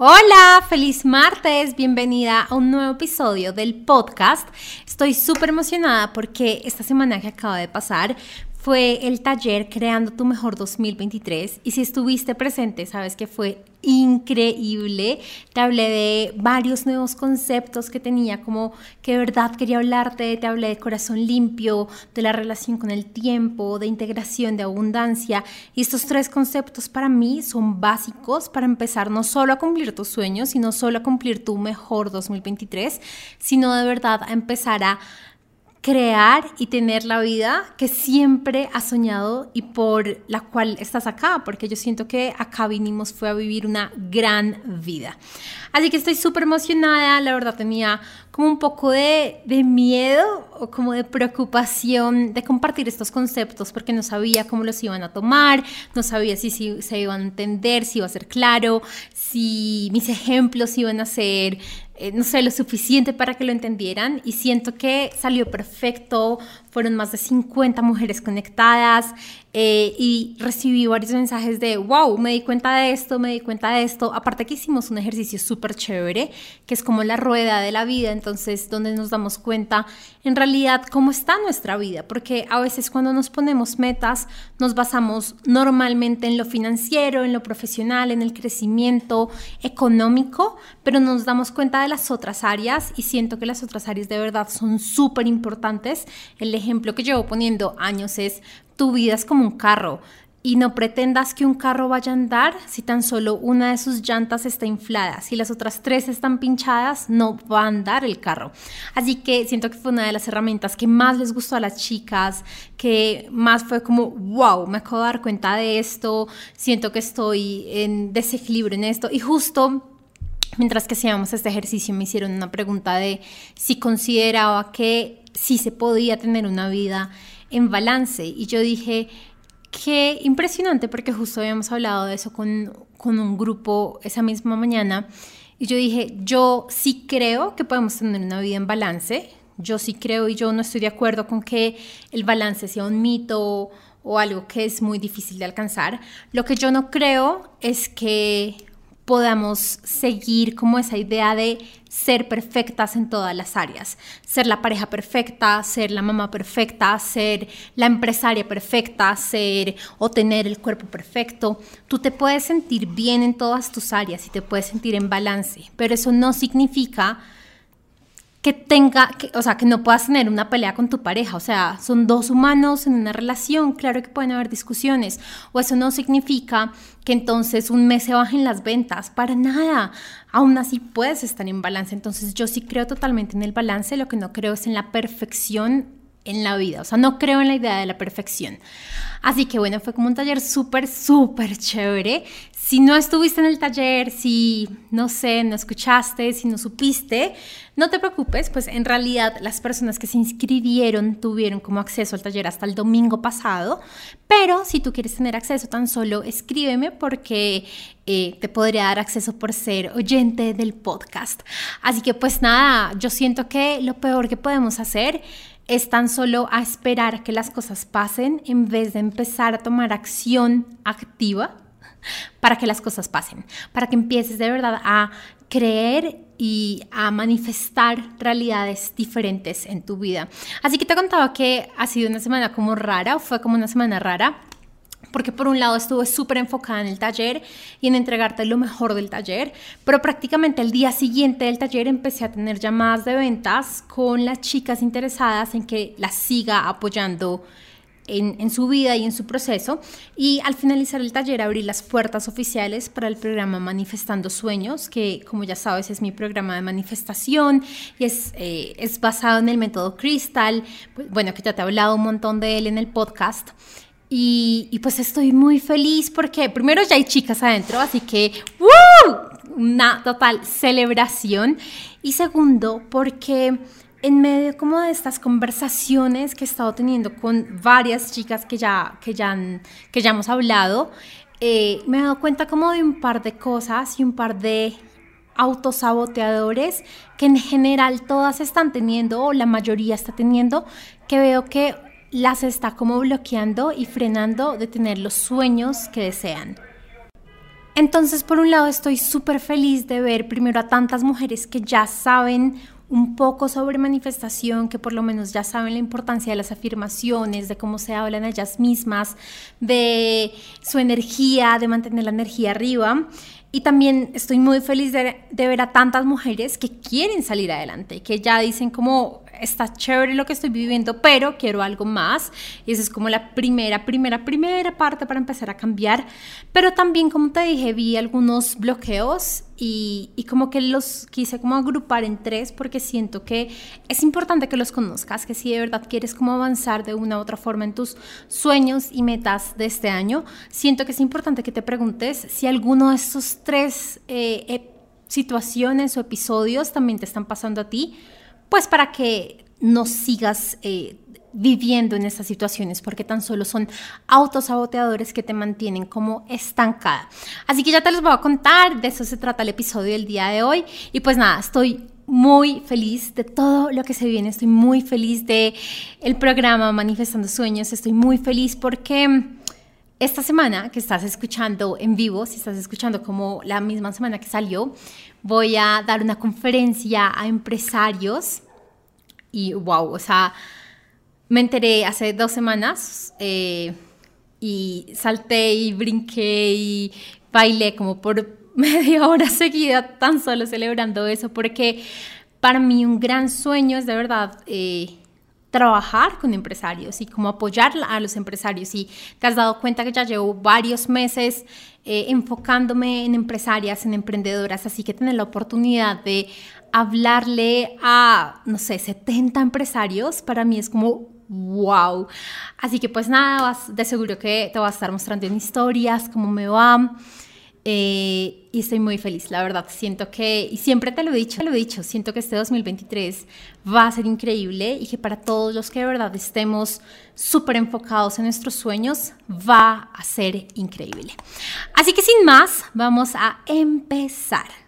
Hola, feliz martes, bienvenida a un nuevo episodio del podcast. Estoy súper emocionada porque esta semana que acaba de pasar fue el taller Creando tu Mejor 2023 y si estuviste presente sabes que fue increíble. Te hablé de varios nuevos conceptos que tenía como que de verdad quería hablarte, te hablé de corazón limpio, de la relación con el tiempo, de integración, de abundancia y estos tres conceptos para mí son básicos para empezar no solo a cumplir tus sueños, sino solo a cumplir tu mejor 2023, sino de verdad a empezar a crear y tener la vida que siempre has soñado y por la cual estás acá, porque yo siento que acá vinimos fue a vivir una gran vida. Así que estoy súper emocionada, la verdad tenía un poco de, de, miedo o como de preocupación de compartir estos conceptos porque no sabía cómo los iban a tomar, no sabía si, si se iban a entender, si iba a ser claro, si mis ejemplos iban a ser eh, no sé, lo suficiente para que lo entendieran. Y siento que salió perfecto, fueron más de 50 mujeres conectadas eh, y recibí varios mensajes de, wow, me di cuenta de esto, me di cuenta de esto. Aparte que hicimos un ejercicio súper chévere, que es como la rueda de la vida, entonces donde nos damos cuenta en realidad cómo está nuestra vida, porque a veces cuando nos ponemos metas nos basamos normalmente en lo financiero, en lo profesional, en el crecimiento económico, pero nos damos cuenta de las otras áreas y siento que las otras áreas de verdad son súper importantes. El ejemplo que llevo poniendo años es tu vida es como un carro y no pretendas que un carro vaya a andar si tan solo una de sus llantas está inflada. Si las otras tres están pinchadas, no va a andar el carro. Así que siento que fue una de las herramientas que más les gustó a las chicas, que más fue como, wow, me acabo de dar cuenta de esto, siento que estoy en desequilibrio en esto. Y justo mientras que hacíamos este ejercicio me hicieron una pregunta de si consideraba que sí se podía tener una vida en balance. Y yo dije, qué impresionante, porque justo habíamos hablado de eso con, con un grupo esa misma mañana. Y yo dije, yo sí creo que podemos tener una vida en balance. Yo sí creo y yo no estoy de acuerdo con que el balance sea un mito o algo que es muy difícil de alcanzar. Lo que yo no creo es que podamos seguir como esa idea de ser perfectas en todas las áreas, ser la pareja perfecta, ser la mamá perfecta, ser la empresaria perfecta, ser o tener el cuerpo perfecto. Tú te puedes sentir bien en todas tus áreas y te puedes sentir en balance, pero eso no significa que tenga, que, o sea, que no puedas tener una pelea con tu pareja, o sea, son dos humanos en una relación, claro que pueden haber discusiones, o eso no significa que entonces un mes se bajen las ventas, para nada, aún así puedes estar en balance, entonces yo sí creo totalmente en el balance, lo que no creo es en la perfección en la vida, o sea, no creo en la idea de la perfección. Así que bueno, fue como un taller súper, súper chévere. Si no estuviste en el taller, si no sé, no escuchaste, si no supiste, no te preocupes, pues en realidad las personas que se inscribieron tuvieron como acceso al taller hasta el domingo pasado, pero si tú quieres tener acceso tan solo escríbeme porque eh, te podría dar acceso por ser oyente del podcast. Así que pues nada, yo siento que lo peor que podemos hacer es tan solo a esperar que las cosas pasen en vez de empezar a tomar acción activa para que las cosas pasen, para que empieces de verdad a creer y a manifestar realidades diferentes en tu vida. Así que te contaba que ha sido una semana como rara, fue como una semana rara, porque por un lado estuve súper enfocada en el taller y en entregarte lo mejor del taller, pero prácticamente el día siguiente del taller empecé a tener llamadas de ventas con las chicas interesadas en que las siga apoyando en, su vida y en su proceso. Y al finalizar el taller abrí las puertas oficiales para el programa Manifestando Sueños, que como ya sabes es mi programa de manifestación y es, eh, es basado en el método Crystal, pues, bueno, que ya te he hablado un montón de él en el podcast. Y, pues estoy muy feliz porque primero ya hay chicas adentro, así que una total celebración. Y segundo, porque en medio como de estas conversaciones que he estado teniendo con varias chicas que ya, que ya, que ya hemos hablado, eh, me he dado cuenta como de un par de cosas y un par de autosaboteadores que en general todas están teniendo o la mayoría está teniendo, que veo que las está como bloqueando y frenando de tener los sueños que desean. Entonces, por un lado, estoy súper feliz de ver primero a tantas mujeres que ya saben un poco sobre manifestación, que por lo menos ya saben la importancia de las afirmaciones, de cómo se hablan ellas mismas, de su energía, de mantener la energía arriba. Y también estoy muy feliz de, ver a tantas mujeres que quieren salir adelante, que ya dicen como, está chévere lo que estoy viviendo, pero quiero algo más. Y esa es como la primera, primera, primera parte para empezar a cambiar. Pero también, como te dije, vi algunos bloqueos y, como que los quise como agrupar en tres porque siento que es importante que los conozcas, que si de verdad quieres como avanzar de una u otra forma en tus sueños y metas de este año, siento que es importante que te preguntes si alguno de estos tres eh, situaciones o episodios también te están pasando a ti pues para que no sigas eh, viviendo en estas situaciones, porque tan solo son autosaboteadores que te mantienen como estancada. Así que ya te los voy a contar, de eso se trata el episodio del día de hoy. Y pues nada, estoy muy feliz de todo lo que se viene, estoy muy feliz de el programa Manifestando Sueños, estoy muy feliz porque esta semana que estás escuchando en vivo, si estás escuchando como la misma semana que salió, voy a dar una conferencia a empresarios y wow, o sea, me enteré hace dos semanas eh, y salté y brinqué y bailé como por media hora seguida tan solo celebrando eso porque para mí un gran sueño es de verdad eh, trabajar con empresarios y como apoyar a los empresarios. Y te has dado cuenta que ya llevo varios meses eh, enfocándome en empresarias, en emprendedoras, así que tener la oportunidad de hablarle a, no sé, 70 empresarios, para mí es como wow. Así que pues nada, de seguro que te voy a estar mostrando en historias cómo me va. Eh, y estoy muy feliz, la verdad. Siento que, y siempre te lo he dicho, lo he dicho, siento que este 2023 va a ser increíble y que para todos los que de verdad estemos súper enfocados en nuestros sueños, va a ser increíble. Así que sin más, vamos a empezar.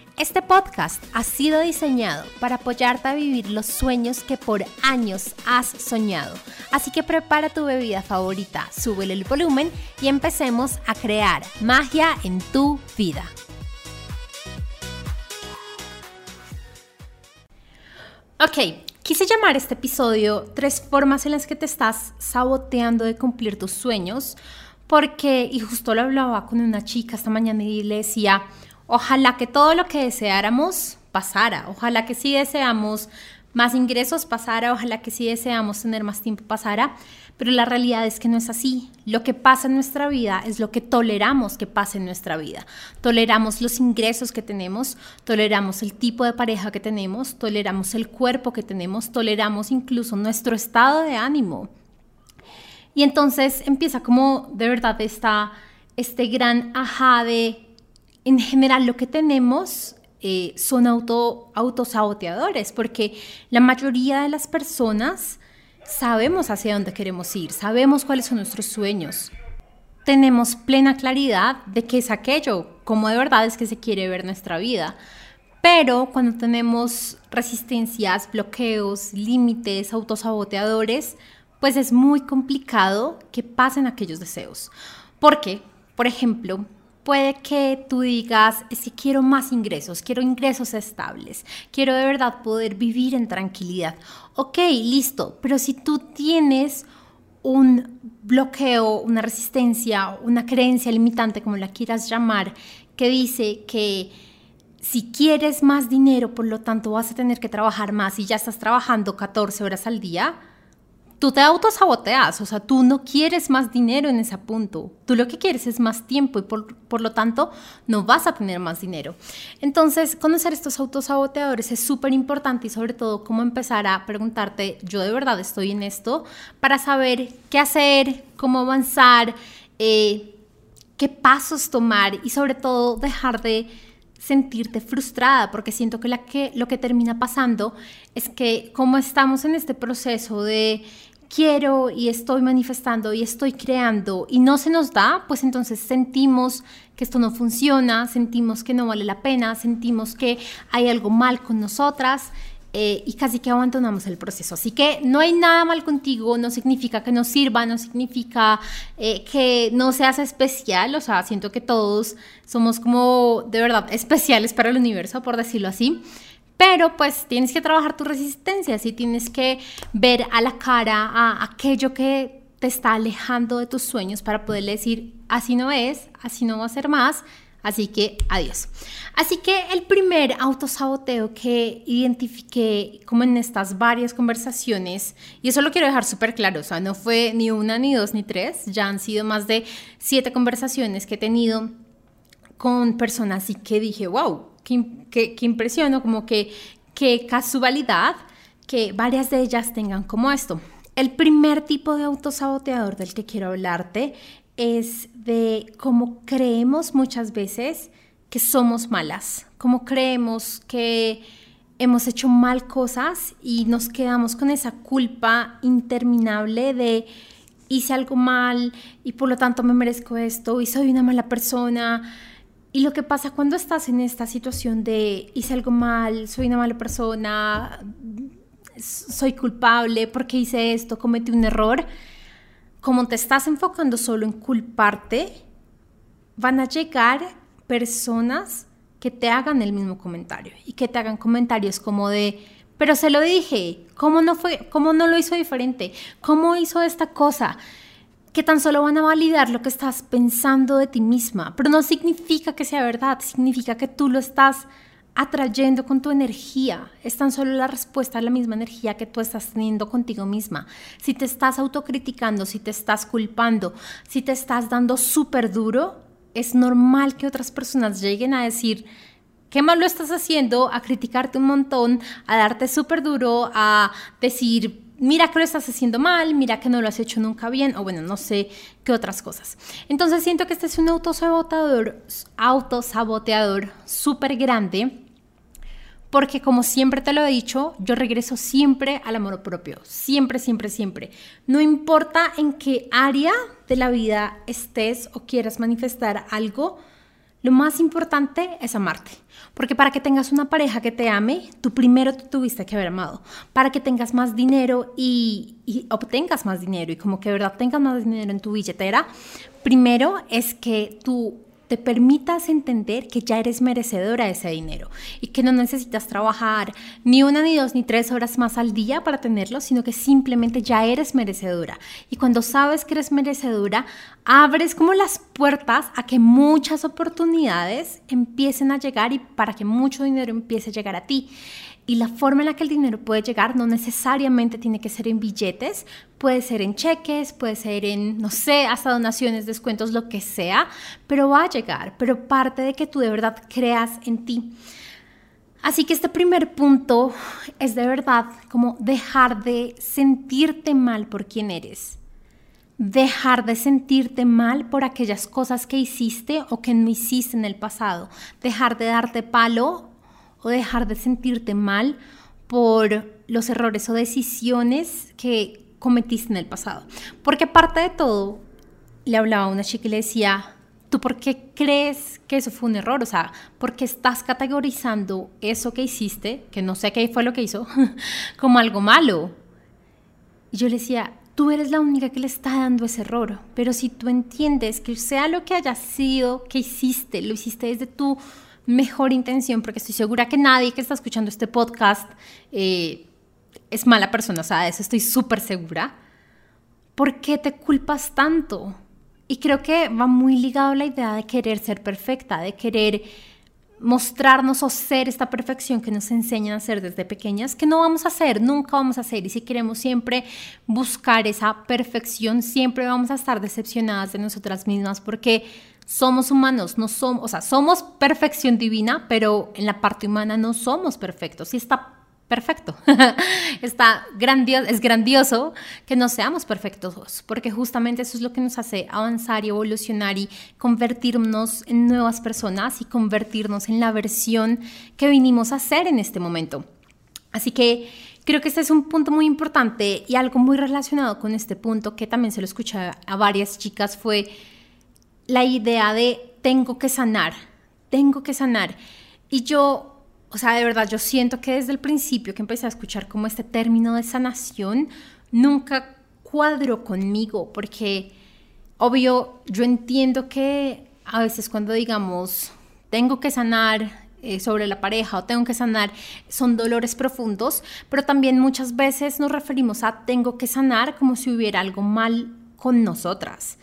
Este podcast ha sido diseñado para apoyarte a vivir los sueños que por años has soñado. Así que prepara tu bebida favorita, súbele el volumen y empecemos a crear magia en tu vida. Ok, quise llamar este episodio Tres formas en las que te estás saboteando de cumplir tus sueños, porque, y justo lo hablaba con una chica esta mañana y le decía, Ojalá que todo lo que deseáramos pasara, ojalá que si deseamos más ingresos pasara, ojalá que si deseamos tener más tiempo pasara, pero la realidad es que no es así. Lo que pasa en nuestra vida es lo que toleramos que pase en nuestra vida. Toleramos los ingresos que tenemos, toleramos el tipo de pareja que tenemos, toleramos el cuerpo que tenemos, toleramos incluso nuestro estado de ánimo. Y entonces empieza como de verdad esta, este gran ajá de en general lo que tenemos eh, son auto, autosaboteadores, porque la mayoría de las personas sabemos hacia dónde queremos ir, sabemos cuáles son nuestros sueños, tenemos plena claridad de qué es aquello, cómo de verdad es que se quiere ver nuestra vida. Pero cuando tenemos resistencias, bloqueos, límites, autosaboteadores, pues es muy complicado que pasen aquellos deseos. Porque, por ejemplo, Puede que tú digas, es que quiero más ingresos, quiero ingresos estables, quiero de verdad poder vivir en tranquilidad. Ok, listo, pero si tú tienes un bloqueo, una resistencia, una creencia limitante, como la quieras llamar, que dice que si quieres más dinero, por lo tanto vas a tener que trabajar más y ya estás trabajando 14 horas al día, tú te autosaboteas, o sea, tú no quieres más dinero en ese punto, tú lo que quieres es más tiempo y por, por, lo tanto no vas a tener más dinero. Entonces, conocer estos autosaboteadores es súper importante y sobre todo cómo empezar a preguntarte, yo de verdad estoy en esto, para saber qué hacer, cómo avanzar, eh, qué pasos tomar y sobre todo dejar de sentirte frustrada, porque siento que, la que lo que termina pasando es que como estamos en este proceso de quiero y estoy manifestando y estoy creando y no se nos da, pues entonces sentimos que esto no funciona, sentimos que no vale la pena, sentimos que hay algo mal con nosotras. Eh, y casi que abandonamos el proceso. Así que no hay nada mal contigo, no significa que no sirva, no significa eh, que no seas especial, o sea, siento que todos somos como de verdad especiales para el universo, por decirlo así. Pero pues tienes que trabajar tu resistencia, sí tienes que ver a la cara a aquello que te está alejando de tus sueños para poderle decir, así no es, así no va a ser más, así que adiós. Así que el primer autosaboteo que identifiqué como en estas varias conversaciones, y eso lo quiero dejar súper claro, o sea, no fue ni una, ni dos, ni tres, ya han sido más de siete conversaciones que he tenido con personas y que dije, wow, qué, impresionó, como que casualidad que varias de ellas tengan como esto. El primer tipo de autosaboteador del que quiero hablarte es de cómo creemos muchas veces que somos malas, cómo creemos que hemos hecho mal cosas y nos quedamos con esa culpa interminable de hice algo mal y por lo tanto me merezco esto y soy una mala persona y lo que pasa cuando estás en esta situación de hice algo mal, soy una mala persona, soy culpable porque hice esto, cometí un error, como te estás enfocando solo en culparte, van a llegar personas que te hagan el mismo comentario y que te hagan comentarios como de, pero se lo dije, ¿cómo no fue, cómo no lo hizo diferente? ¿Cómo hizo esta cosa? Que tan solo van a validar lo que estás pensando de ti misma, pero no significa que sea verdad, significa que tú lo estás atrayendo con tu energía. Es tan solo la respuesta a la misma energía que tú estás teniendo contigo misma. Si te estás autocriticando, si te estás culpando, si te estás dando súper duro, es normal que otras personas lleguen a decir, qué mal lo estás haciendo, a criticarte un montón, a darte súper duro, a decir, mira que lo estás haciendo mal, mira que no lo has hecho nunca bien, o bueno, no sé qué otras cosas. Entonces siento que este es un autosaboteador, autosaboteador súper grande, porque como siempre te lo he dicho, yo regreso siempre al amor propio, siempre, siempre, siempre. No importa en qué área de la vida estés o quieras manifestar algo, lo más importante es amarte. Porque para que tengas una pareja que te ame, tú primero te tuviste que haber amado. Para que tengas más dinero y, obtengas más dinero y como que de verdad tengas más dinero en tu billetera, primero es que tú te permitas entender que ya eres merecedora de ese dinero y que no necesitas trabajar ni una, ni dos, ni tres horas más al día para tenerlo, sino que simplemente ya eres merecedora. Y cuando sabes que eres merecedora, abres como las puertas a que muchas oportunidades empiecen a llegar y para que mucho dinero empiece a llegar a ti. Y la forma en la que el dinero puede llegar no necesariamente tiene que ser en billetes, puede ser en cheques, puede ser en, no sé, hasta donaciones, descuentos, lo que sea, pero va a llegar, pero parte de que tú de verdad creas en ti. Así que este primer punto es de verdad como dejar de sentirte mal por quien eres. Dejar de sentirte mal por aquellas cosas que hiciste o que no hiciste en el pasado. Dejar de darte palo o dejar de sentirte mal por los errores o decisiones que cometiste en el pasado. Porque aparte de todo, le hablaba a una chica y le decía, ¿tú por qué crees que eso fue un error? O sea, ¿por qué estás categorizando eso que hiciste, que no sé qué fue lo que hizo, como algo malo? Y yo le decía, tú eres la única que le está dando ese error, pero si tú entiendes que sea lo que haya sido que hiciste, lo hiciste desde tu mejor intención, porque estoy segura que nadie que está escuchando este podcast eh, es mala persona, o sea, de eso estoy súper segura. ¿Por qué te culpas tanto? Y creo que va muy ligado la idea de querer ser perfecta, de querer mostrarnos o ser esta perfección que nos enseñan a hacer desde pequeñas, que no vamos a hacer, nunca vamos a hacer. Y si queremos siempre buscar esa perfección, siempre vamos a estar decepcionadas de nosotras mismas porque somos humanos, no somos, o sea, somos perfección divina, pero en la parte humana no somos perfectos. Y está perfecto. está grandioso, es grandioso que no seamos perfectos, porque justamente eso es lo que nos hace avanzar y evolucionar y convertirnos en nuevas personas y convertirnos en la versión que vinimos a ser en este momento. Así que Creo que este es un punto muy importante y algo muy relacionado con este punto que también se lo escuché a varias chicas fue la idea de tengo que sanar, tengo que sanar. Y yo, o sea, de verdad, yo siento que desde el principio que empecé a escuchar como este término de sanación, nunca cuadro conmigo, porque obvio, yo entiendo que a veces cuando digamos, tengo que sanar eh, sobre la pareja o tengo que sanar, son dolores profundos, pero también muchas veces nos referimos a tengo que sanar como si hubiera algo mal con nosotras.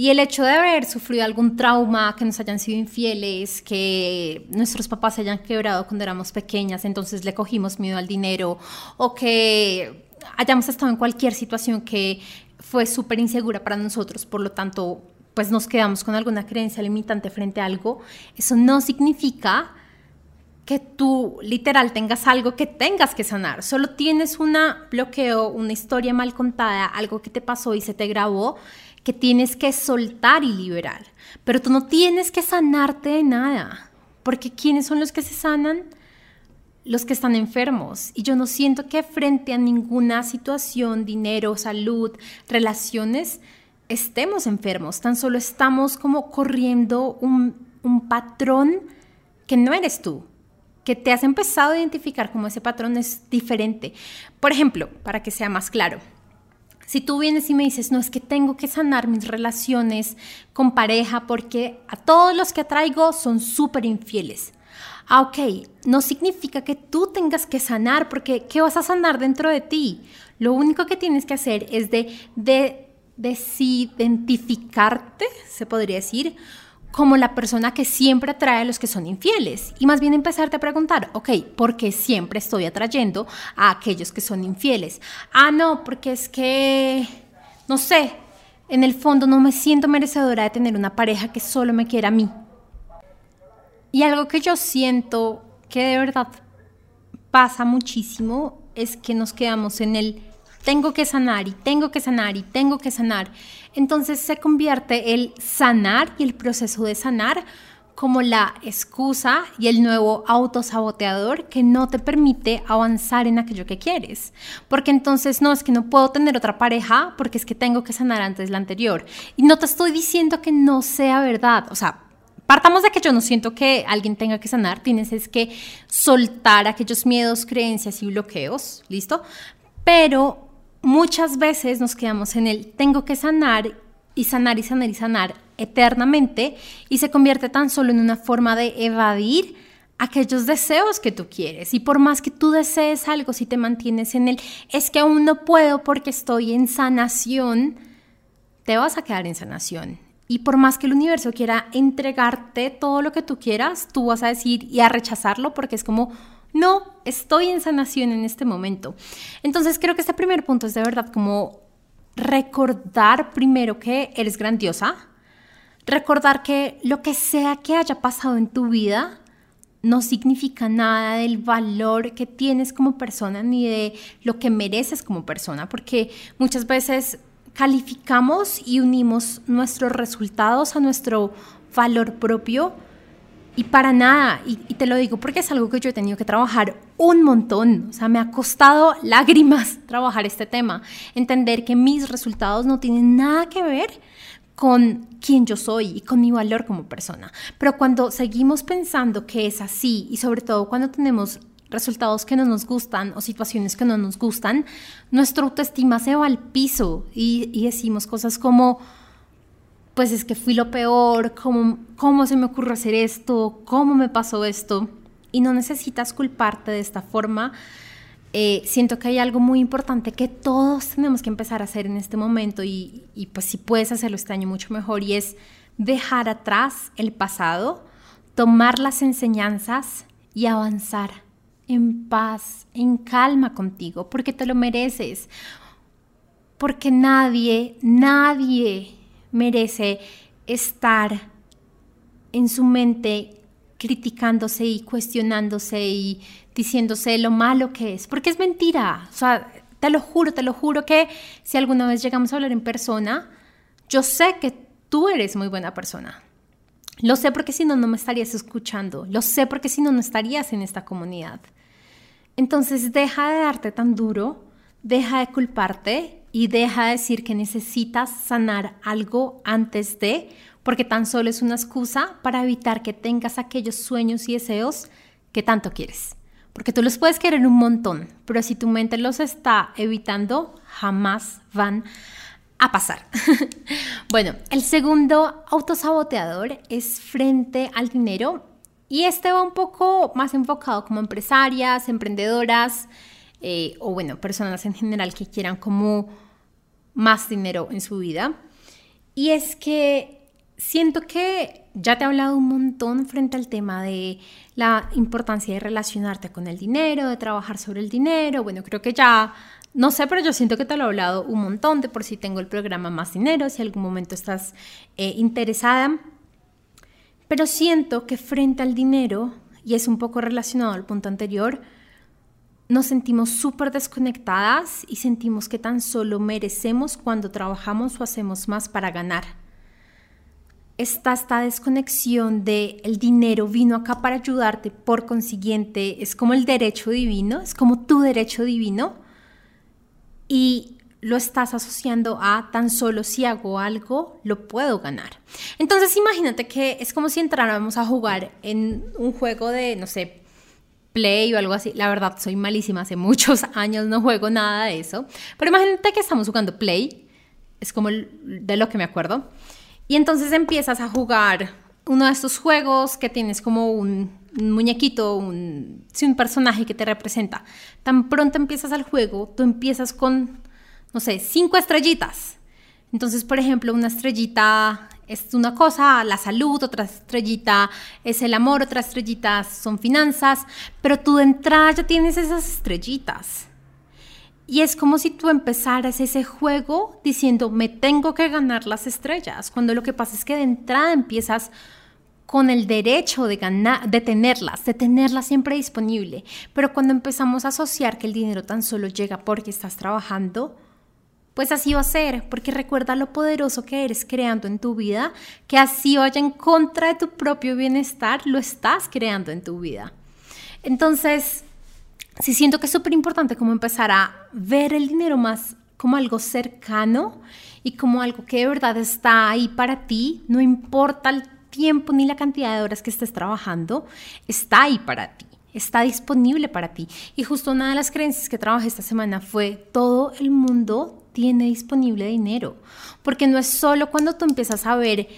Y el hecho de haber sufrido algún trauma, que nos hayan sido infieles, que nuestros papás se hayan quebrado cuando éramos pequeñas, entonces le cogimos miedo al dinero, o que hayamos estado en cualquier situación que fue súper insegura para nosotros, por lo tanto, pues nos quedamos con alguna creencia limitante frente a algo, eso no significa que tú literal tengas algo que tengas que sanar, solo tienes un bloqueo, una historia mal contada, algo que te pasó y se te grabó, que tienes que soltar y liberar, pero tú no tienes que sanarte de nada, porque ¿quiénes son los que se sanan? los que están enfermos. Y yo no siento que frente a ninguna situación, dinero, salud, relaciones, estemos enfermos. Tan solo estamos como corriendo un, un patrón que no eres tú, que te has empezado a identificar como ese patrón es diferente. Por ejemplo, para que sea más claro. Si tú vienes y me dices, no, es que tengo que sanar mis relaciones con pareja porque a todos los que atraigo son súper infieles. Ah, ok, no significa que tú tengas que sanar, porque ¿qué vas a sanar dentro de ti? Lo único que tienes que hacer es de, de desidentificarte, se podría decir, como la persona que siempre atrae a los que son infieles. Y más bien empezarte a preguntar, ok, ¿por qué siempre estoy atrayendo a aquellos que son infieles? Ah, no, porque es que, no sé, en el fondo no me siento merecedora de tener una pareja que solo me quiera a mí. Y algo que yo siento que de verdad pasa muchísimo es que nos quedamos en el tengo que sanar y tengo que sanar y tengo que sanar. Entonces se convierte el sanar y el proceso de sanar como la excusa y el nuevo autosaboteador que no te permite avanzar en aquello que quieres. Porque entonces no es que no puedo tener otra pareja porque es que tengo que sanar antes la anterior. Y no te estoy diciendo que no sea verdad. O sea, Partamos de que yo no siento que alguien tenga que sanar, tienes es que soltar aquellos miedos, creencias y bloqueos, ¿listo? Pero muchas veces nos quedamos en el tengo que sanar y sanar y sanar y sanar eternamente y se convierte tan solo en una forma de evadir aquellos deseos que tú quieres. Y por más que tú desees algo, si te mantienes en el es que aún no puedo porque estoy en sanación, te vas a quedar en sanación. Y por más que el universo quiera entregarte todo lo que tú quieras, tú vas a decir y a rechazarlo porque es como, no, estoy en sanación en este momento. Entonces creo que este primer punto es de verdad como recordar primero que eres grandiosa, recordar que lo que sea que haya pasado en tu vida no significa nada del valor que tienes como persona ni de lo que mereces como persona, porque muchas veces calificamos y unimos nuestros resultados a nuestro valor propio y para nada, y, te lo digo porque es algo que yo he tenido que trabajar un montón, o sea, me ha costado lágrimas trabajar este tema, entender que mis resultados no tienen nada que ver con quién yo soy y con mi valor como persona. Pero cuando seguimos pensando que es así y sobre todo cuando tenemos resultados que no nos gustan o situaciones que no nos gustan, nuestra autoestima se va al piso y, decimos cosas como, pues es que fui lo peor, ¿cómo, ¿cómo se me ocurre hacer esto? ¿Cómo me pasó esto? Y no necesitas culparte de esta forma. Eh, siento que hay algo muy importante que todos tenemos que empezar a hacer en este momento y, y pues si puedes hacerlo este año mucho mejor y es dejar atrás el pasado, tomar las enseñanzas y avanzar en paz, en calma contigo, porque te lo mereces. Porque nadie, nadie merece estar en su mente criticándose y cuestionándose y diciéndose lo malo que es, porque es mentira. O sea, te lo juro, te lo juro que si alguna vez llegamos a hablar en persona, yo sé que tú eres muy buena persona. Lo sé porque si no, no me estarías escuchando. Lo sé porque si no, no estarías en esta comunidad. Entonces deja de darte tan duro, deja de culparte y deja de decir que necesitas sanar algo antes de, porque tan solo es una excusa para evitar que tengas aquellos sueños y deseos que tanto quieres. Porque tú los puedes querer un montón, pero si tu mente los está evitando, jamás van a pasar. bueno, el segundo autosaboteador es frente al dinero y este va un poco más enfocado como empresarias, emprendedoras eh, o bueno, personas en general que quieran como más dinero en su vida. Y es que siento que ya te he hablado un montón frente al tema de la importancia de relacionarte con el dinero, de trabajar sobre el dinero. Bueno, creo que ya, no sé, pero yo siento que te lo he hablado un montón de por si tengo el programa Más Dinero, si algún momento estás eh, interesada. Pero siento que frente al dinero, y es un poco relacionado al punto anterior, nos sentimos súper desconectadas y sentimos que tan solo merecemos cuando trabajamos o hacemos más para ganar. Está esta desconexión de el dinero vino acá para ayudarte, por consiguiente es como el derecho divino, es como tu derecho divino y lo estás asociando a tan solo si hago algo, lo puedo ganar. Entonces imagínate que es como si entráramos a jugar en un juego de, no sé, Play o algo así. La verdad, soy malísima, hace muchos años no juego nada de eso. Pero imagínate que estamos jugando Play, es como de lo que me acuerdo. Y entonces empiezas a jugar uno de estos juegos que tienes como un, muñequito, un, un personaje que te representa. Tan pronto empiezas al juego, tú empiezas con no sé, cinco estrellitas. Entonces, por ejemplo, una estrellita es una cosa, la salud, otra estrellita es el amor, otra estrellita son finanzas, pero tú de entrada ya tienes esas estrellitas. Y es como si tú empezaras ese juego diciendo, me tengo que ganar las estrellas, cuando lo que pasa es que de entrada empiezas con el derecho de, ganar, de tenerlas, de tenerlas siempre disponible. Pero cuando empezamos a asociar que el dinero tan solo llega porque estás trabajando, pues así va a ser, porque recuerda lo poderoso que eres creando en tu vida, que así vaya en contra de tu propio bienestar, lo estás creando en tu vida. Entonces, sí siento que es súper importante como empezar a ver el dinero más como algo cercano y como algo que de verdad está ahí para ti, no importa el tiempo ni la cantidad de horas que estés trabajando, está ahí para ti está disponible para ti. Y justo una de las creencias que trabajé esta semana fue todo el mundo tiene disponible dinero. Porque no es solo cuando tú empiezas a ver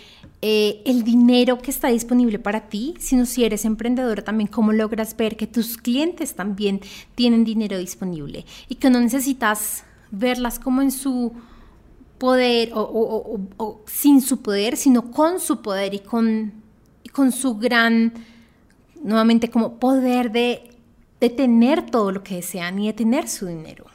eh, el dinero que está disponible para ti, sino si eres emprendedora también cómo logras ver que tus clientes también tienen dinero disponible y que no necesitas verlas como en su poder o, sin su poder, sino con su poder y con, y con su gran, nuevamente como poder de, de tener todo lo que desean y de tener su dinero.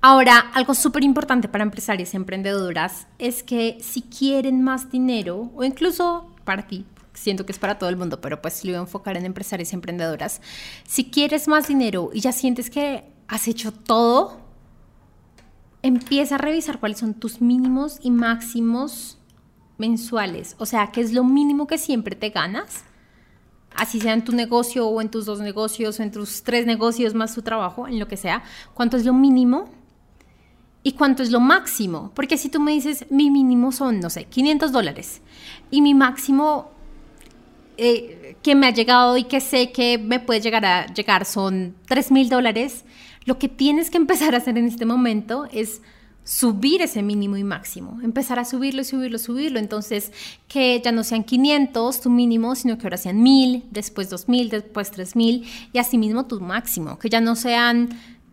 Ahora, algo súper importante para empresarias y emprendedoras es que si quieren más dinero, o incluso para ti, siento que es para todo el mundo, pero pues lo voy a enfocar en empresarias y emprendedoras, si quieres más dinero y ya sientes que has hecho todo, empieza a revisar cuáles son tus mínimos y máximos mensuales, o sea, qué es lo mínimo que siempre te ganas así sea en tu negocio o en tus dos negocios o en tus tres negocios más tu trabajo, en lo que sea, cuánto es lo mínimo ¿Y cuánto es lo máximo? Porque si tú me dices, mi mínimo son, no sé, 500 dólares y mi máximo eh, que me ha llegado y que sé que me puede llegar a llegar son 3 mil dólares, lo que tienes que empezar a hacer en este momento es subir ese mínimo y máximo, empezar a subirlo, subirlo, subirlo. Entonces, que ya no sean 500 tu mínimo, sino que ahora sean 1000, después 2000, después 3000 y así mismo tu máximo, que ya no sean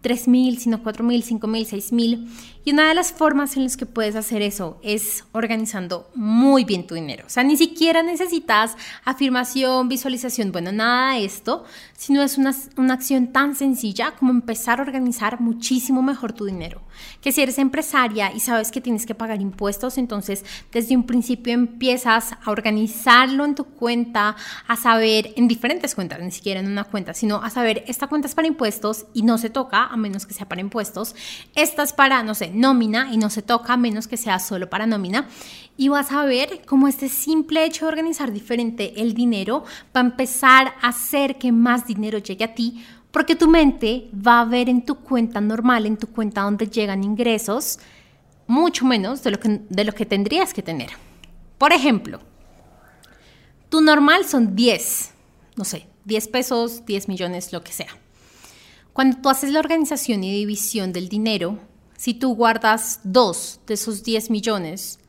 3.000, sino 4.000, 5.000, 6.000. Y una de las formas en las que puedes hacer eso es organizando muy bien tu dinero. O sea, ni siquiera necesitas afirmación, visualización, bueno, nada de esto, sino es una, una acción tan sencilla como empezar a organizar muchísimo mejor tu dinero. Que si eres empresaria y sabes que tienes que pagar impuestos, entonces desde un principio empiezas a organizarlo en tu cuenta, a saber, en diferentes cuentas, ni siquiera en una cuenta, sino a saber, esta cuenta es para impuestos y no se toca a menos que sea para impuestos. Esta es para, no sé, nómina y no se toca a menos que sea solo para nómina. Y vas a ver cómo este simple hecho de organizar diferente el dinero va a empezar a hacer que más dinero llegue a ti Porque tu mente va a ver en tu cuenta normal, en tu cuenta donde llegan ingresos, mucho menos de lo que, de lo que tendrías que tener. Por ejemplo, tu normal son 10, no sé, 10 pesos, 10 millones, lo que sea. Cuando tú haces la organización y división del dinero, si tú guardas dos de esos 10 millones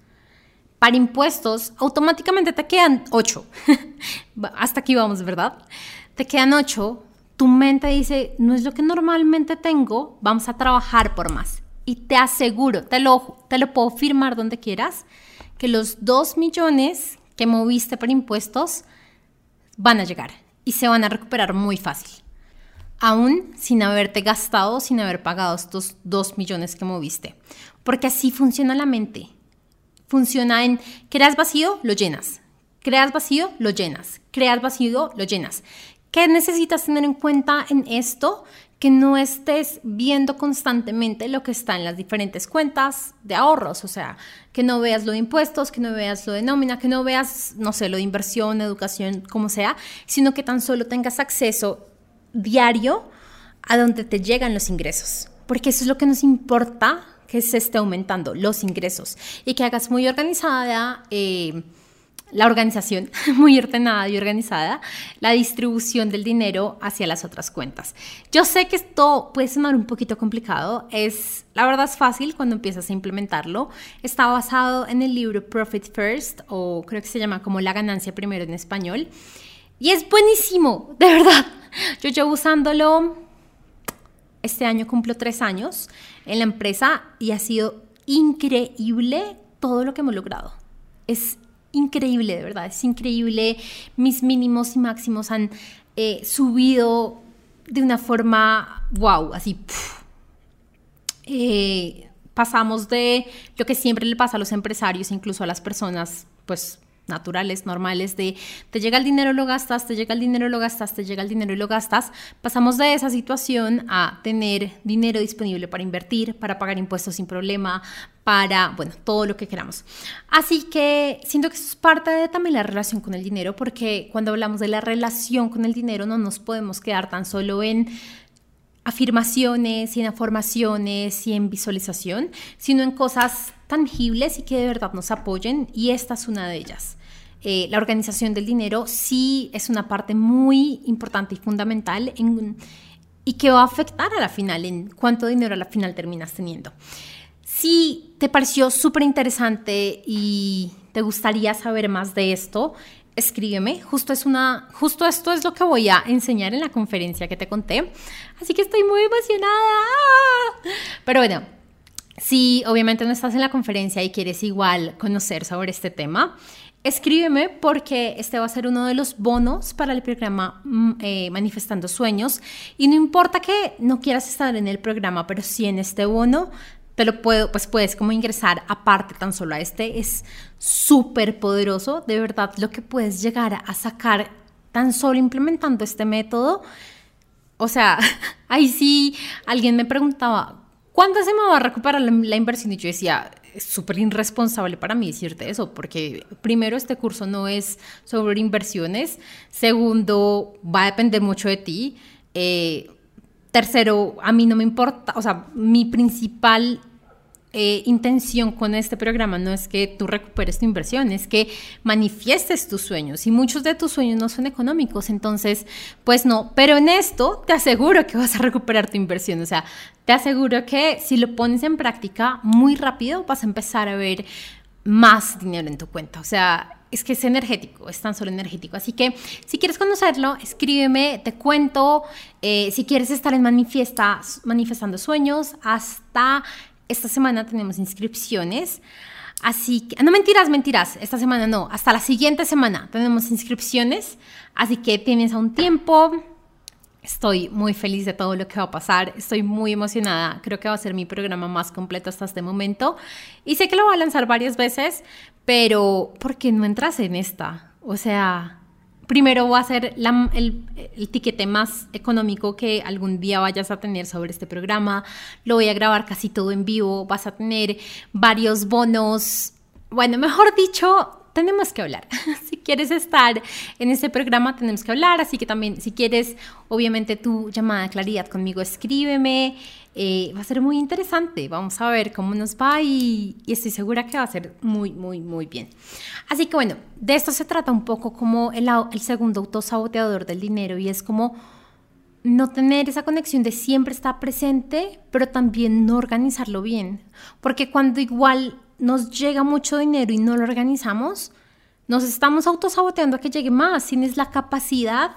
para impuestos, automáticamente te quedan 8. Hasta aquí vamos, ¿verdad? Te quedan 8. Tu mente dice, no es lo que normalmente tengo, vamos a trabajar por más. Y te aseguro, te lo, te lo puedo firmar donde quieras, que los 2 millones que moviste por impuestos van a llegar y se van a recuperar muy fácil. Aún sin haberte gastado, sin haber pagado estos 2 millones que moviste. Porque así funciona la mente. Funciona en creas vacío, lo llenas. Creas vacío, lo llenas. Creas vacío, lo llenas. ¿Qué necesitas tener en cuenta en esto? que no estés viendo constantemente lo que está en las diferentes cuentas de ahorros, o sea, que no veas lo de impuestos, que no veas lo de nómina, que no veas, no sé, lo de inversión, educación, como sea, sino que tan solo tengas acceso diario a donde te llegan los ingresos, porque eso es lo que nos importa que se esté aumentando, los ingresos, y que hagas muy organizada. Eh, la organización muy ordenada y organizada, la distribución del dinero hacia las otras cuentas. Yo sé que esto puede sonar un poquito complicado, es la verdad es fácil cuando empiezas a implementarlo. Está basado en el libro Profit First o creo que se llama como La ganancia primero en español y es buenísimo, de verdad. Yo llevo usándolo este año cumplo tres años en la empresa y ha sido increíble todo lo que hemos logrado. Es increíble, de verdad, es increíble. Mis mínimos y máximos han eh, subido de una forma, wow, así. Eh, pasamos de lo que siempre le pasa a los empresarios, incluso a las personas, pues naturales, normales, de te llega el dinero, lo gastas, te llega el dinero, lo gastas, te llega el dinero y lo gastas, pasamos de esa situación a tener dinero disponible para invertir, para pagar impuestos sin problema, para, bueno, todo lo que queramos. Así que siento que eso es parte de también la relación con el dinero, porque cuando hablamos de la relación con el dinero no nos podemos quedar tan solo en afirmaciones y en afirmaciones y en visualización, sino en cosas tangibles y que de verdad nos apoyen y esta es una de ellas. Eh, la organización del dinero sí es una parte muy importante y fundamental y que va a afectar a la final en cuánto dinero a la final terminas teniendo. Si te pareció súper interesante y te gustaría saber más de esto, escríbeme. Justo, es una, justo esto es lo que voy a enseñar en la conferencia que te conté. Así que estoy muy emocionada. Pero bueno, si obviamente no estás en la conferencia y quieres igual conocer sobre este tema, escríbeme porque este va a ser uno de los bonos para el programa mm, eh, Manifestando Sueños. Y no importa que no quieras estar en el programa, pero si en este bono te lo puedo, pues puedes como ingresar aparte tan solo a este. Es súper poderoso, de verdad, lo que puedes llegar a sacar tan solo implementando este método. O sea, ahí sí alguien me preguntaba, ¿cuándo se me va a recuperar la, inversión? Y yo decía, es súper irresponsable para mí decirte eso, porque primero este curso no es sobre inversiones, segundo, va a depender mucho de ti, eh, tercero, a mí no me importa, o sea, mi principal eh, intención con este programa no es que tú recuperes tu inversión, es que manifiestes tus sueños y muchos de tus sueños no son económicos, entonces, pues no, pero en esto te aseguro que vas a recuperar tu inversión, o sea, te aseguro que si lo pones en práctica muy rápido vas a empezar a ver más dinero en tu cuenta, o sea, es que es energético, es tan solo energético. Así que si quieres conocerlo, escríbeme, te cuento. Eh, si quieres estar en manifiesta, manifestando sueños, hasta esta semana tenemos inscripciones. Así que, no mentiras, mentiras, esta semana no, hasta la siguiente semana tenemos inscripciones, así que tienes aún tiempo. Estoy muy feliz de todo lo que va a pasar, estoy muy emocionada, creo que va a ser mi programa más completo hasta este momento y sé que lo voy a lanzar varias veces, pero ¿por qué no entras en esta? O sea, primero va a ser el, el, tiquete más económico que algún día vayas a tener sobre este programa. Lo voy a grabar casi todo en vivo. Vas a tener varios bonos. Bueno, mejor dicho, tenemos que hablar. si quieres estar en este programa, tenemos que hablar. Así que también, si quieres, obviamente, tu llamada de claridad conmigo, escríbeme. Eh, va a ser muy interesante. Vamos a ver cómo nos va y, estoy segura que va a ser muy, muy, muy bien. Así que bueno, de esto se trata un poco como el, el segundo autosaboteador del dinero y es como no tener esa conexión de siempre estar presente, pero también no organizarlo bien. Porque cuando igual nos llega mucho dinero y no lo organizamos, nos estamos autosaboteando a que llegue más. Tienes la capacidad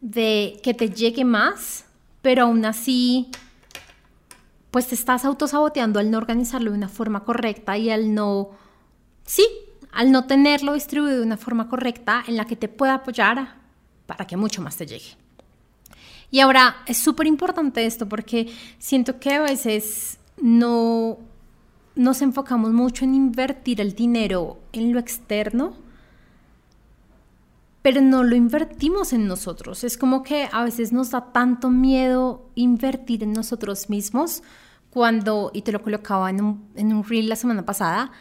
de que te llegue más, pero aún así pues te estás autosaboteando al no organizarlo de una forma correcta y al no, sí, al no tenerlo distribuido de una forma correcta en la que te pueda apoyar para que mucho más te llegue. Y ahora es súper importante esto porque siento que a veces no nos enfocamos mucho en invertir el dinero en lo externo, pero no lo invertimos en nosotros. Es como que a veces nos da tanto miedo invertir en nosotros mismos cuando, y te lo colocaba en un, en un reel la semana pasada,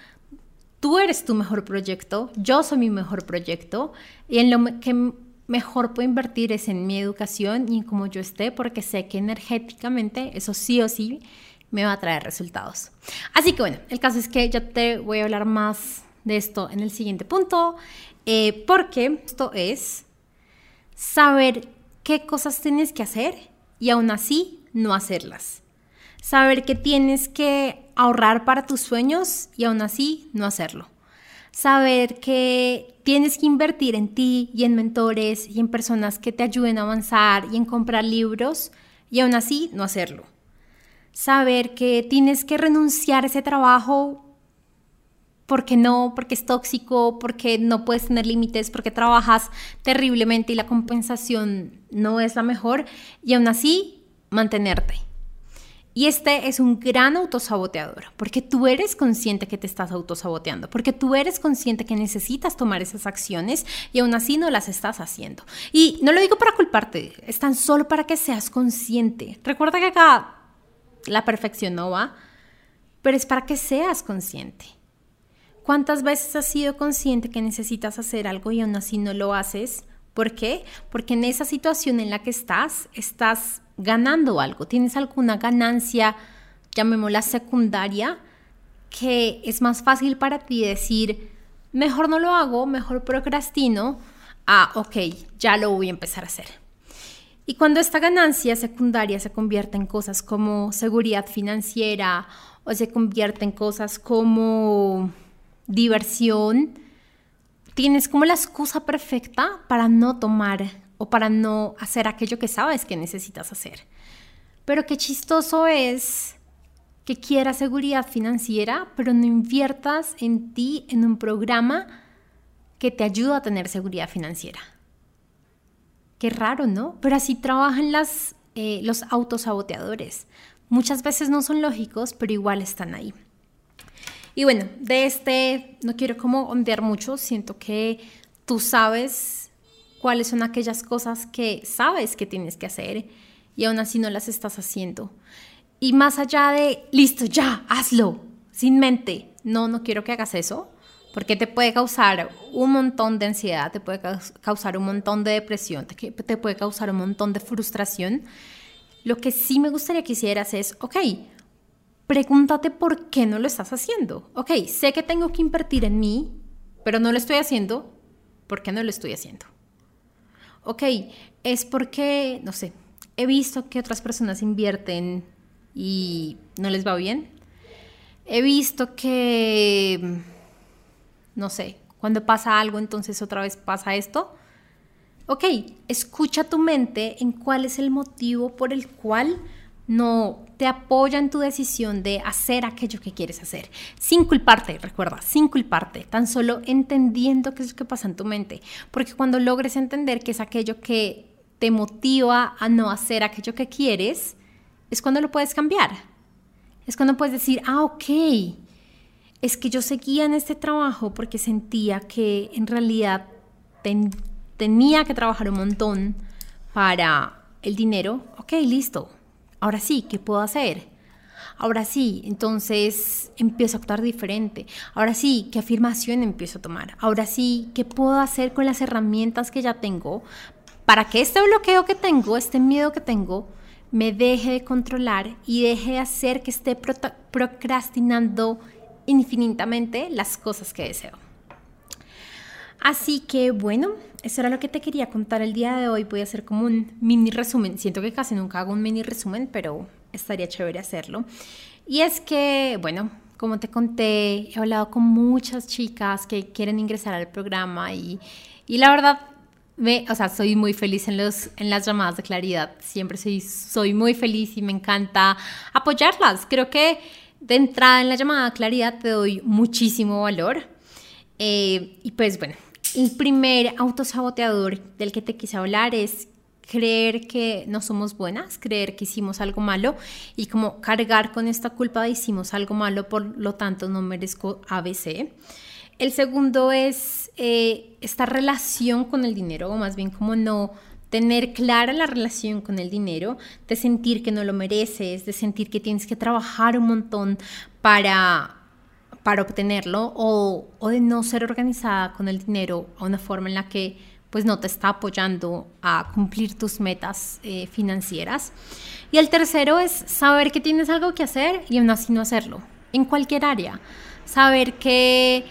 tú eres tu mejor proyecto, yo soy mi mejor proyecto, y en lo que mejor puedo invertir es en mi educación y en cómo yo esté, porque sé que energéticamente eso sí o sí me va a traer resultados. Así que bueno, el caso es que ya te voy a hablar más de esto en el siguiente punto. Eh, porque esto es saber qué cosas tienes que hacer y aún así no hacerlas. Saber que tienes que ahorrar para tus sueños y aún así no hacerlo. Saber que tienes que invertir en ti y en mentores y en personas que te ayuden a avanzar y en comprar libros y aún así no hacerlo. Saber que tienes que renunciar a ese trabajo porque no, porque es tóxico, porque no puedes tener límites, porque trabajas terriblemente y la compensación no es la mejor, y aún así mantenerte. Y este es un gran autosaboteador, porque tú eres consciente que te estás autosaboteando, porque tú eres consciente que necesitas tomar esas acciones y aún así no las estás haciendo. Y no lo digo para culparte, es tan solo para que seas consciente. Recuerda que acá la perfección no va, pero es para que seas consciente. ¿Cuántas veces has sido consciente que necesitas hacer algo y aún así no lo haces? ¿Por qué? Porque en esa situación en la que estás, estás ganando algo, tienes alguna ganancia, llamémosla secundaria, que es más fácil para ti decir, mejor no lo hago, mejor procrastino, ah, ok, ya lo voy a empezar a hacer. Y cuando esta ganancia secundaria se convierte en cosas como seguridad financiera o se convierte en cosas como diversión, tienes como la excusa perfecta para no tomar o para no hacer aquello que sabes que necesitas hacer. Pero qué chistoso es que quieras seguridad financiera, pero no inviertas en ti en un programa que te ayuda a tener seguridad financiera. Qué raro, ¿no? Pero así trabajan las, eh, los autosaboteadores. Muchas veces no son lógicos, pero igual están ahí. Y bueno, de este no quiero como ondear mucho, siento que tú sabes cuáles son aquellas cosas que sabes que tienes que hacer y aún así no las estás haciendo. Y más allá de, listo, ya, hazlo, sin mente, no, no quiero que hagas eso, porque te puede causar un montón de ansiedad, te puede causar un montón de depresión, te, puede causar un montón de frustración. Lo que sí me gustaría que hicieras es, ok, pregúntate por qué no lo estás haciendo. Ok, sé que tengo que invertir en mí, pero no lo estoy haciendo. ¿Por qué no lo estoy haciendo? Ok, es porque, no sé, he visto que otras personas invierten y no les va bien. He visto que, no sé, cuando pasa algo, entonces otra vez pasa esto. Ok, escucha tu mente en cuál es el motivo por el cual no te apoya en tu decisión de hacer aquello que quieres hacer, sin culparte, recuerda, sin culparte, tan solo entendiendo qué es lo que pasa en tu mente, porque cuando logres entender qué es aquello que te motiva a no hacer aquello que quieres, es cuando lo puedes cambiar. Es cuando puedes decir, ah, ok, es que yo seguía en este trabajo porque sentía que en realidad tenía que trabajar un montón para el dinero. Ok, listo, Ahora sí, ¿qué puedo hacer? Ahora sí, entonces empiezo a actuar diferente. Ahora sí, ¿qué afirmación empiezo a tomar? Ahora sí, ¿qué puedo hacer con las herramientas que ya tengo para que este bloqueo que tengo, este miedo que tengo, me deje de controlar y deje de hacer que esté procrastinando infinitamente las cosas que deseo? Así que bueno, eso era lo que te quería contar el día de hoy. Voy a hacer como un mini resumen. Siento que casi nunca hago un mini resumen, pero estaría chévere hacerlo. Y es que, bueno, como te conté, he hablado con muchas chicas que quieren ingresar al programa y, y la verdad, me, o sea, soy muy feliz en, los, en las llamadas de claridad. Siempre soy, soy muy feliz y me encanta apoyarlas. Creo que de entrada en la llamada claridad te doy muchísimo valor. Eh, y pues bueno, el primer autosaboteador del que te quise hablar es creer que no somos buenas, creer que hicimos algo malo y como cargar con esta culpa de hicimos algo malo, por lo tanto no merezco ABC. El segundo es eh, esta relación con el dinero, o más bien como no tener clara la relación con el dinero, de sentir que no lo mereces, de sentir que tienes que trabajar un montón para, para obtenerlo, o, o de no ser organizada con el dinero a una forma en la que pues no te está apoyando a cumplir tus metas eh, financieras. Y el tercero es saber que tienes algo que hacer y aún así no hacerlo, en cualquier área. Saber que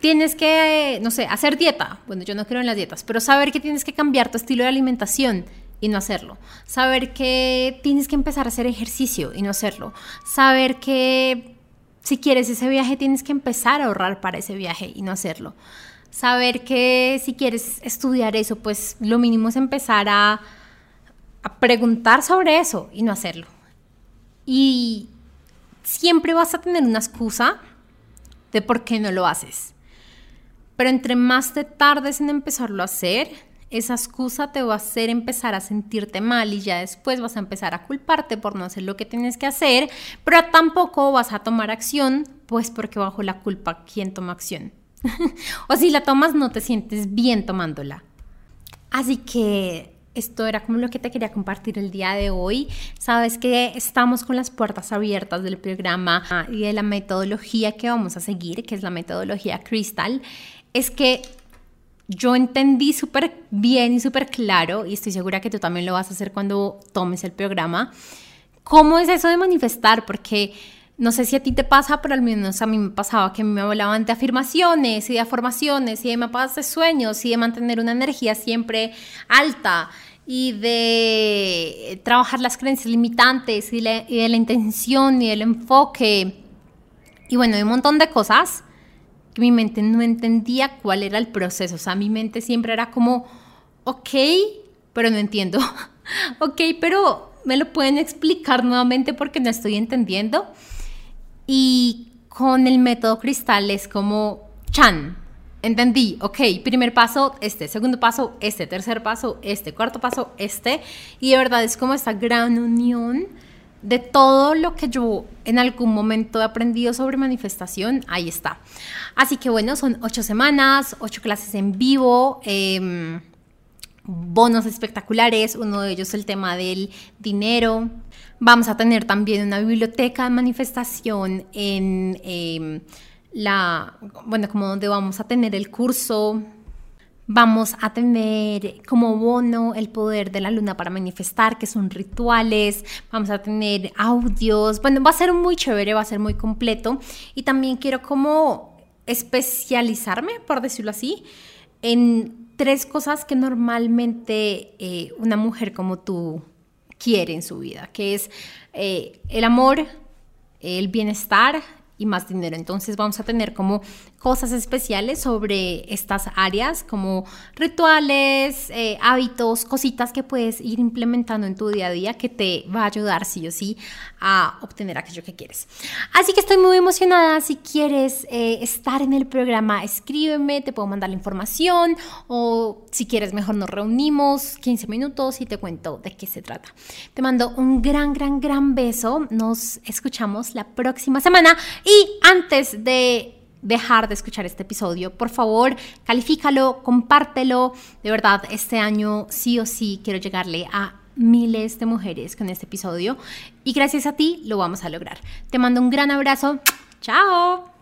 tienes que, no sé, hacer dieta. Bueno, yo no creo en las dietas, pero saber que tienes que cambiar tu estilo de alimentación y no hacerlo. Saber que tienes que empezar a hacer ejercicio y no hacerlo. Saber que si quieres ese viaje tienes que empezar a ahorrar para ese viaje y no hacerlo saber que si quieres estudiar eso, pues lo mínimo es empezar a, preguntar sobre eso y no hacerlo. Y siempre vas a tener una excusa de por qué no lo haces. Pero entre más te tardes en empezarlo a hacer, esa excusa te va a hacer empezar a sentirte mal y ya después vas a empezar a culparte por no hacer lo que tienes que hacer, pero tampoco vas a tomar acción, pues porque bajo la culpa, ¿quién toma acción? o si la tomas no te sientes bien tomándola. Así que esto era como lo que te quería compartir el día de hoy. Sabes que estamos con las puertas abiertas del programa y de la metodología que vamos a seguir, que es la metodología Crystal. Es que yo entendí súper bien y súper claro, y estoy segura que tú también lo vas a hacer cuando tomes el programa, cómo es eso de manifestar, porque no sé si a ti te pasa, pero al menos a mí me pasaba que me hablaban de afirmaciones y de afirmaciones y de mapas de sueños y de mantener una energía siempre alta y de trabajar las creencias limitantes y, de la intención y del enfoque y bueno, de un montón de cosas que mi mente no entendía cuál era el proceso. O sea, mi mente siempre era como, ok, pero no entiendo. ok, pero me lo pueden explicar nuevamente porque no estoy entendiendo. Y con el método cristal es como, chan, entendí, ok, primer paso, este, segundo paso, este, tercer paso, este, cuarto paso, este. Y de verdad es como esta gran unión de todo lo que yo en algún momento he aprendido sobre manifestación, ahí está. Así que bueno, son ocho semanas, ocho clases en vivo. Em, bonos espectaculares, uno de ellos el tema del dinero, Vamos a tener también una biblioteca de manifestación en em, la, bueno, como donde vamos a tener el curso. Vamos a tener como bono el poder de la luna para manifestar, que son rituales. Vamos a tener audios. Bueno, va a ser muy chévere, va a ser muy completo. Y también quiero como especializarme, por decirlo así, en tres cosas que normalmente eh, una mujer como tú quiere en su vida, que es eh, el amor, el bienestar y más dinero. Entonces vamos a tener como cosas especiales sobre estas áreas como rituales, eh, hábitos, cositas que puedes ir implementando en tu día a día que te va a ayudar sí o sí a obtener aquello que quieres. Así que estoy muy emocionada. Si quieres eh, estar en el programa, escríbeme, te puedo mandar la información o si quieres mejor nos reunimos 15 minutos y te cuento de qué se trata. Te mando un gran, gran, gran beso. Nos escuchamos la próxima semana y antes de dejar de escuchar este episodio, por favor, califícalo, compártelo. De verdad, este año sí o sí quiero llegarle a miles de mujeres con este episodio y gracias a ti lo vamos a lograr. Te mando un gran abrazo. Chao.